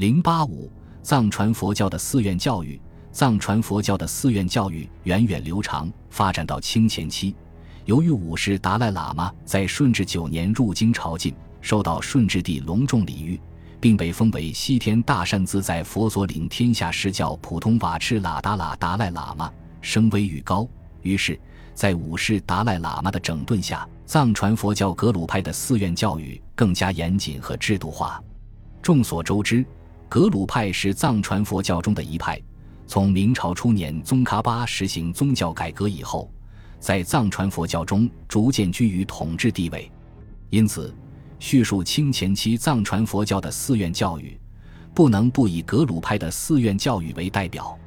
零八五，藏传佛教的寺院教育。藏传佛教的寺院教育源远流长，发展到清前期。由于五世达赖喇嘛在顺治九年入京朝觐，受到顺治帝隆重礼遇，并被封为西天大善自在佛所领天下释教普通瓦赤喇达喇达赖喇嘛，声威愈高。于是，在五世达赖喇嘛的整顿下，藏传佛教格鲁派的寺院教育更加严谨和制度化。众所周知，格鲁派是藏传佛教中的一派。从明朝初年宗喀巴实行宗教改革以后，在藏传佛教中逐渐居于统治地位。因此，叙述清前期藏传佛教的寺院教育，不能不以格鲁派的寺院教育为代表。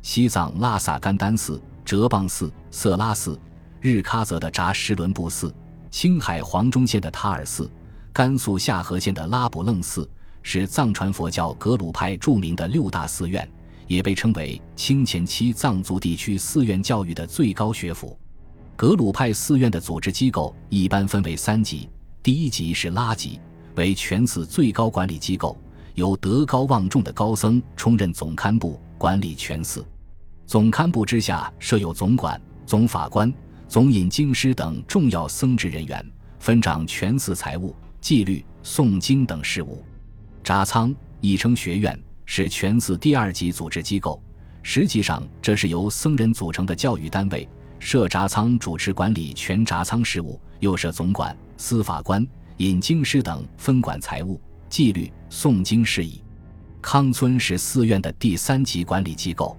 西藏拉萨甘丹寺、哲蚌寺、色拉寺，日喀则的扎什伦布寺，青海黄忠县的塔尔寺，甘肃夏河县的拉卜楞寺，是藏传佛教格鲁派著名的六大寺院。也被称为清前期藏族地区寺院教育的最高学府。格鲁派寺院的组织机构一般分为三级：第一级是拉级，为全寺最高管理机构，由德高望重的高僧充任总堪布，管理全寺。总堪布之下设有总管、总法官、总引经师等重要僧职人员，分掌全寺财务、纪律、诵经等事务。扎仓亦称学院。是全寺第二级组织机构，实际上这是由僧人组成的教育单位。设札仓主持管理全札仓事务，又设总管、司法官、引经师等分管财务、纪律、诵经事宜。康村是寺院的第三级管理机构，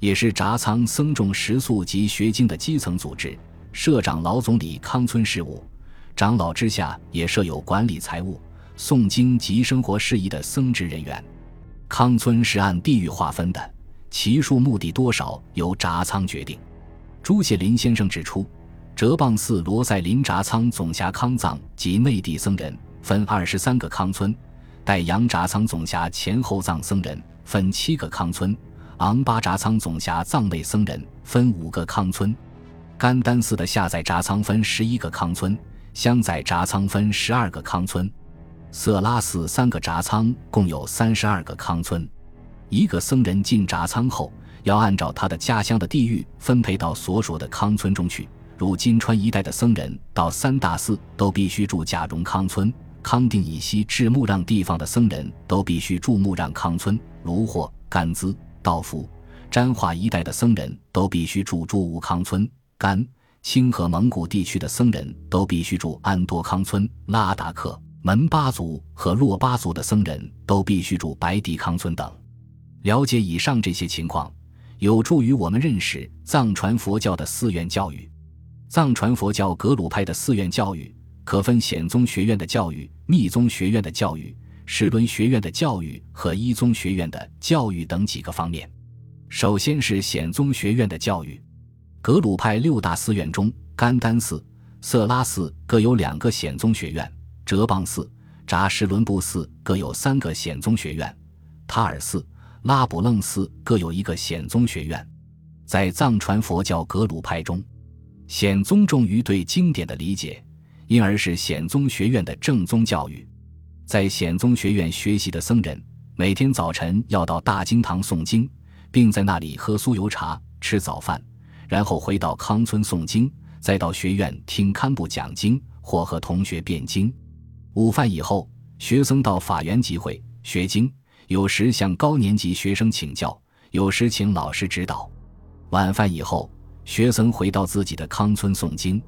也是札仓僧众食宿及学经的基层组织。社长老总理康村事务，长老之下也设有管理财务、诵经及生活事宜的僧职人员。康村是按地域划分的，其数目的多少由札仓决定。朱谢林先生指出，哲蚌寺罗塞林札仓总辖康藏及内地僧人分二十三个康村，代阳札仓总辖前后藏僧人分七个康村，昂巴札仓总辖藏内僧人分五个康村，甘丹寺的下载札仓分十一个康村，香在札仓分十二个康村。色拉寺三个札仓共有三十二个康村，一个僧人进札仓后，要按照他的家乡的地域分配到所属的康村中去。如金川一带的僧人到三大寺都必须住贾荣康村；康定以西至木让地方的僧人都必须住木让康村；卢霍、甘孜、道夫、沾化一带的僧人都必须住住乌康村；甘、清和蒙古地区的僧人都必须住安多康村；拉达克。门巴族和洛巴族的僧人都必须住白地康村等。了解以上这些情况，有助于我们认识藏传佛教的寺院教育。藏传佛教格鲁派的寺院教育可分显宗学院的教育、密宗学院的教育、石轮学院的教育和一宗学院的教育等几个方面。首先是显宗学院的教育。格鲁派六大寺院中，甘丹寺、色拉寺各有两个显宗学院。哲蚌寺、扎什伦布寺各有三个显宗学院，塔尔寺、拉卜楞寺各有一个显宗学院。在藏传佛教格鲁派中，显宗重于对经典的理解，因而是显宗学院的正宗教育。在显宗学院学习的僧人，每天早晨要到大经堂诵经，并在那里喝酥油茶、吃早饭，然后回到康村诵经，再到学院听堪布讲经或和同学辩经。午饭以后，学生到法园集会学经，有时向高年级学生请教，有时请老师指导。晚饭以后，学生回到自己的康村诵经。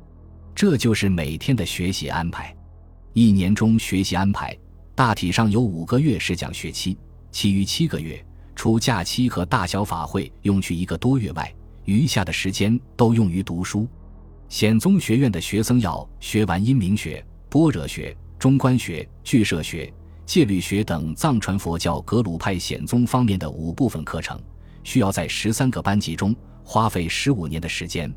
这就是每天的学习安排。一年中学习安排大体上有五个月是讲学期，其余七个月除假期和大小法会用去一个多月外，余下的时间都用于读书。显宗学院的学生要学完阴明学、般若学。中观学、俱舍学、戒律学等藏传佛教格鲁派显宗方面的五部分课程，需要在十三个班级中花费十五年的时间。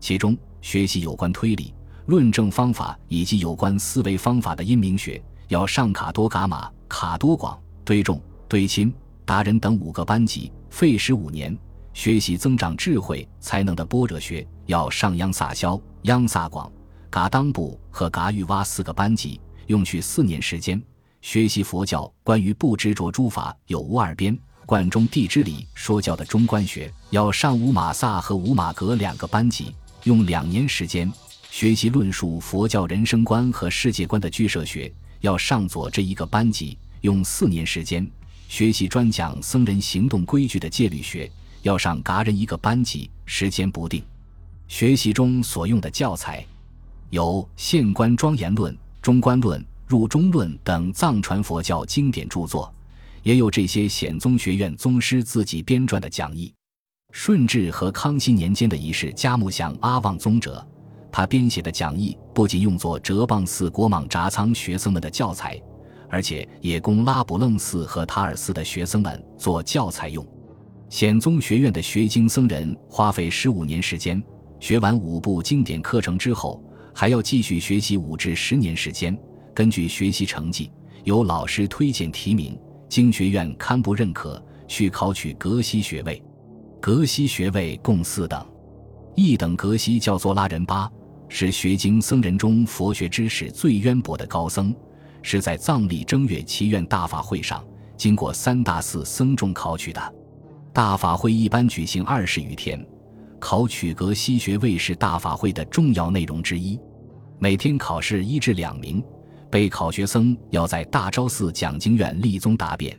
其中，学习有关推理、论证方法以及有关思维方法的阴明学，要上卡多噶玛、卡多广、堆众、堆钦、达人等五个班级，费时五年；学习增长智慧才能的般若学，要上央萨肖、央萨广、噶当布和噶玉哇四个班级。用去四年时间，学习佛教关于不执着诸法有无二边、贯中地之理说教的中观学，要上五马萨和五马格两个班级，用两年时间学习论述佛教人生观和世界观的居舍学，要上左这一个班级，用四年时间学习专讲僧人行动规矩的戒律学，要上嘎人一个班级，时间不定。学习中所用的教材有《现观庄严论》《中观论》《入中论》等藏传佛教经典著作，也有这些显宗学院宗师自己编撰的讲义。顺治和康熙年间的一世嘉木祥阿旺宗者，他编写的讲义不仅用作哲蚌寺国莽札仓学生们的教材，而且也供拉卜楞寺和塔尔寺的学生们做教材用。显宗学院的学经僧人花费十五年时间。学完五部经典课程之后，还要继续学习五至十年时间。根据学习成绩，由老师推荐提名，经学院堪布认可，去考取格西学位。格西学位共四等，一等格西叫做拉仁巴，是学经僧人中佛学知识最渊博的高僧，是在藏历正月祈愿大法会上经过三大寺僧众考取的。大法会一般举行二十余天。考取格西学位是大法会的重要内容之一，每天考试一至两名，备考学生要在大昭寺讲经院立宗答辩，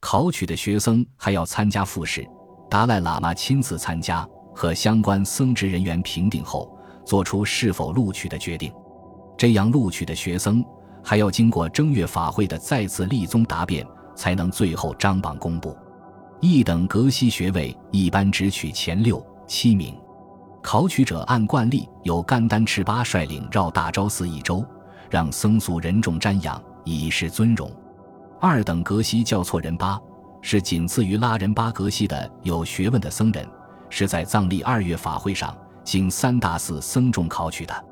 考取的学生还要参加复试，达赖喇嘛亲自参加，和相关僧职人员评定后，做出是否录取的决定。这样录取的学生还要经过正月法会的再次立宗答辩，才能最后张榜公布。一等格西学位一般只取前六。七名考取者按惯例由甘丹赤巴率领绕大昭寺一周，让僧俗人众瞻仰，以示尊荣。二等格西叫错人巴，是仅次于拉仁巴格西的有学问的僧人，是在藏历二月法会上经三大寺僧众考取的。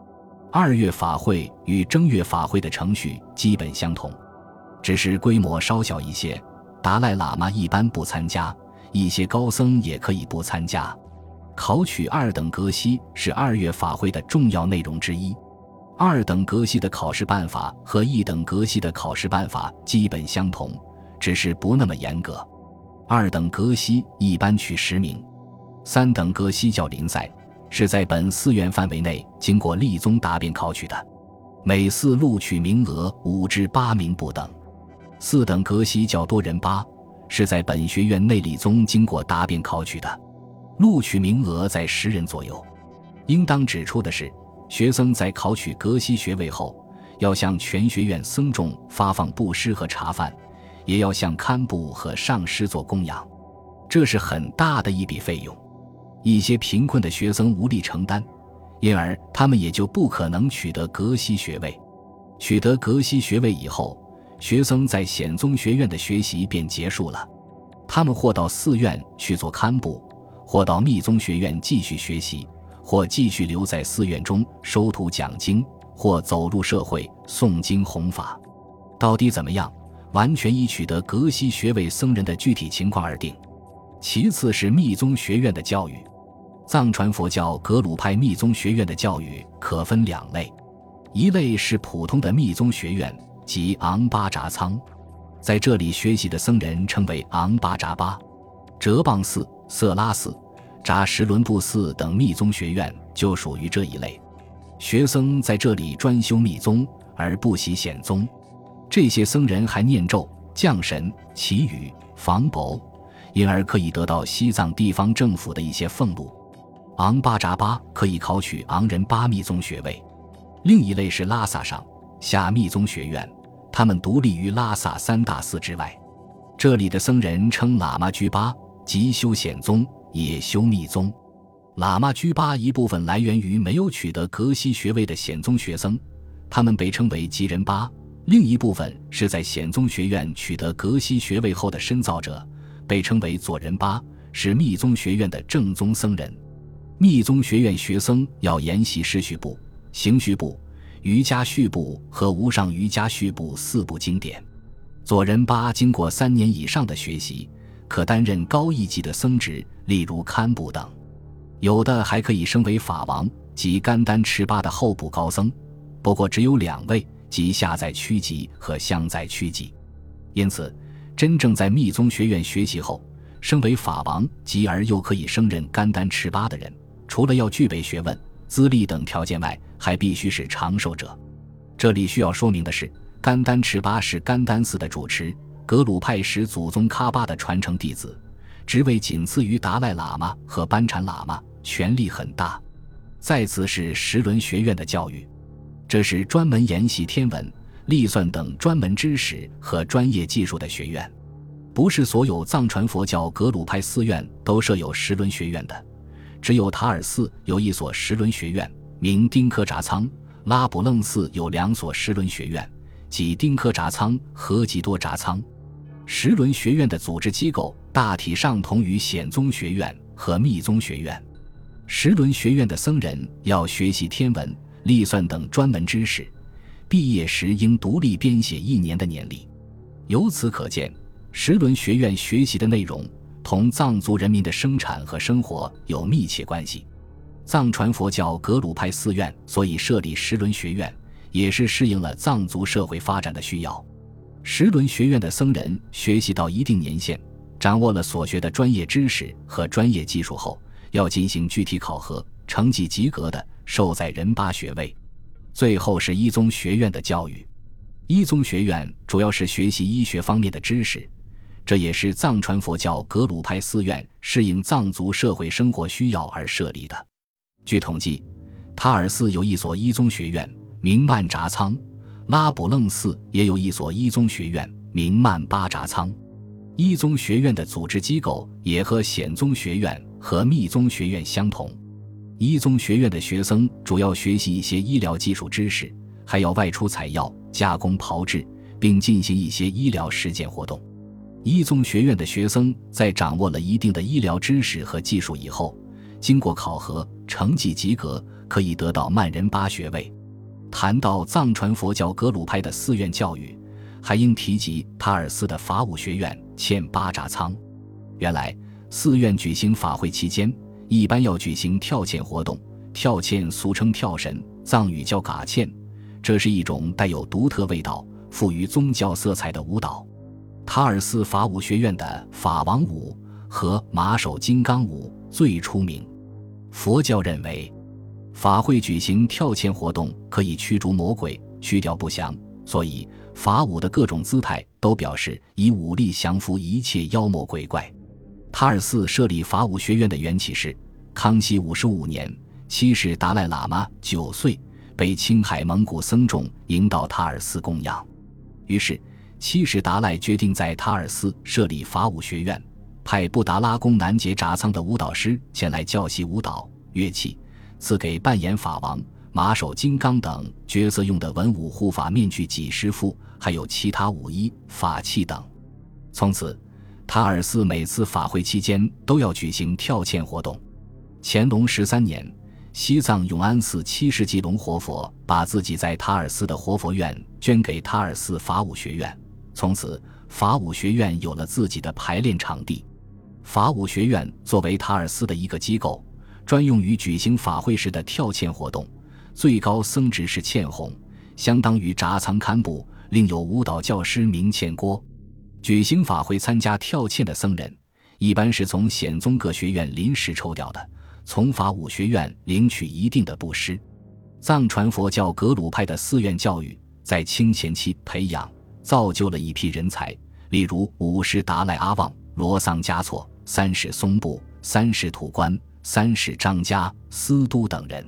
二月法会与正月法会的程序基本相同，只是规模稍小一些。达赖喇嘛一般不参加，一些高僧也可以不参加。考取二等格西是二月法会的重要内容之一。二等格西的考试办法和一等格西的考试办法基本相同，只是不那么严格。二等格西一般取十名，三等格西叫临赛，是在本寺院范围内经过立宗答辩考取的，每寺录取名额五至八名不等。四等格西叫多人巴，是在本学院内立宗经过答辩考取的。录取名额在十人左右。应当指出的是，学生在考取格西学位后，要向全学院僧众发放布施和茶饭，也要向堪布和上师做供养，这是很大的一笔费用。一些贫困的学生无力承担，因而他们也就不可能取得格西学位。取得格西学位以后，学生在显宗学院的学习便结束了，他们或到寺院去做堪布。或到密宗学院继续学习，或继续留在寺院中收徒讲经，或走入社会诵经弘法，到底怎么样，完全依取得格西学位僧人的具体情况而定。其次是密宗学院的教育，藏传佛教格鲁派密宗学院的教育可分两类，一类是普通的密宗学院，即昂巴扎仓，在这里学习的僧人称为昂巴扎巴，哲蚌寺。色拉寺、扎什伦布寺等密宗学院就属于这一类，学僧在这里专修密宗而不习显宗。这些僧人还念咒、降神、祈雨、防雹，因而可以得到西藏地方政府的一些俸禄。昂巴扎巴可以考取昂仁巴密宗学位。另一类是拉萨上下密宗学院，他们独立于拉萨三大寺之外。这里的僧人称喇嘛居巴。即修显宗，也修密宗。喇嘛居巴一部分来源于没有取得格西学位的显宗学生，他们被称为吉人巴；另一部分是在显宗学院取得格西学位后的深造者，被称为左人巴，是密宗学院的正宗僧人。密宗学院学生要研习师序部、行序部、瑜伽序部和无上瑜伽序部四部经典。左人巴经过三年以上的学习。可担任高一级的僧职，例如堪布等；有的还可以升为法王及甘丹赤巴的候补高僧。不过只有两位，即下在区级和乡在区级。因此，真正在密宗学院学习后，升为法王及而又可以升任甘丹赤巴的人，除了要具备学问、资历等条件外，还必须是长寿者。这里需要说明的是，甘丹赤巴是甘丹寺的主持，格鲁派始祖宗喀巴的传承弟子，职位仅次于达赖喇嘛和班禅喇嘛，权力很大。再次是十轮学院的教育，这是专门研习天文、历算等专门知识和专业技术的学院。不是所有藏传佛教格鲁派寺院都设有十轮学院的，只有塔尔寺有一所十轮学院，名丁科扎仓；拉卜楞寺有两所十轮学院，即丁科扎仓和吉多扎仓。十轮学院的组织机构大体上同于显宗学院和密宗学院。十轮学院的僧人要学习天文、历算等专门知识，毕业时应独立编写一年的年历。由此可见，十轮学院学习的内容同藏族人民的生产和生活有密切关系。藏传佛教格鲁派寺院所以设立十轮学院，也是适应了藏族社会发展的需要。十轮学院的僧人学习到一定年限，掌握了所学的专业知识和专业技术后。要进行具体考核，成绩及格的受在人八学位。最后是一宗学院的教育，一宗学院主要是学习医学方面的知识，这也是藏传佛教格鲁派寺院适应藏族社会生活需要而设立的。据统计，塔尔寺有一所一宗学院，名曼扎仓；拉卜楞寺也有一所一宗学院，名曼巴扎仓。一宗学院的组织机构也和显宗学院。和密宗学院相同，一宗学院的学生主要学习一些医疗技术知识，还要外出采药、加工炮制，并进行一些医疗实践活动。一宗学院的学生在掌握了一定的医疗知识和技术以后，经过考核，成绩及格，可以得到曼人八学位。谈到藏传佛教格鲁派的寺院教育，还应提及塔尔寺的法武学院欠巴扎仓。原来。寺院举行法会期间，一般要举行跳涧活动。跳涧俗称跳神，藏语叫嘎欠，这是一种带有独特味道、富于宗教色彩的舞蹈。塔尔寺法武学院的法王舞和马首金刚舞最出名。佛教认为，法会举行跳迁活动可以驱逐魔鬼、去掉不祥，所以法舞的各种姿态都表示以武力降服一切妖魔鬼怪。塔尔寺设立法武学院的缘起是康熙五十五年，七世达赖喇嘛九岁，被青海蒙古僧众引导塔尔寺供养，于是七世达赖决定在塔尔寺设立法武学院，派布达拉宫南杰扎仓的舞蹈师前来教习舞蹈乐器，赐给扮演法王、马首金刚等角色用的文武护法面具几十副，还有其他武衣、法器等，从此。塔尔寺每次法会期间都要举行跳涧活动。乾隆十三年，西藏永安寺七世纪龙活佛把自己在塔尔寺的活佛院捐给塔尔寺法武学院，从此法武学院有了自己的排练场地。法武学院作为塔尔寺的一个机构，专用于举行法会时的跳涧活动，最高僧职是欠红，相当于札仓堪布。另有舞蹈教师名欠郭。举行法会参加跳涧的僧人，一般是从显宗各学院临时抽调的，从法武学院领取一定的布施。藏传佛教格鲁派的寺院教育，在清前期培养造就了一批人才，例如五世达赖阿旺、罗桑嘉措、三世松布、三世土官、三世张家、司都等人。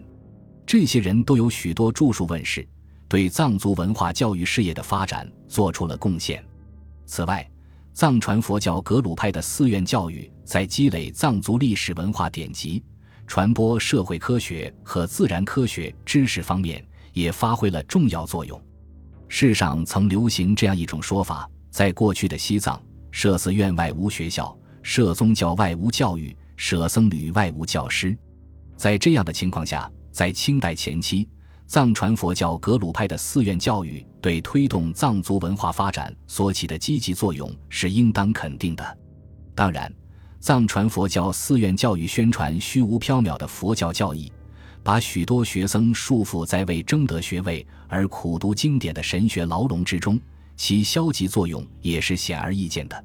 这些人都有许多著述问世，对藏族文化教育事业的发展做出了贡献。此外，藏传佛教格鲁派的寺院教育在积累藏族历史文化典籍、传播社会科学和自然科学知识方面也发挥了重要作用。世上曾流行这样一种说法：在过去的西藏，设寺院外无学校，设宗教外无教育，舍僧侣外无教师。在这样的情况下，在清代前期。藏传佛教格鲁派的寺院教育对推动藏族文化发展所起的积极作用是应当肯定的。当然，藏传佛教寺院教育宣传虚无缥缈的佛教教义，把许多学僧束缚在为争得学位而苦读经典的神学牢笼之中，其消极作用也是显而易见的。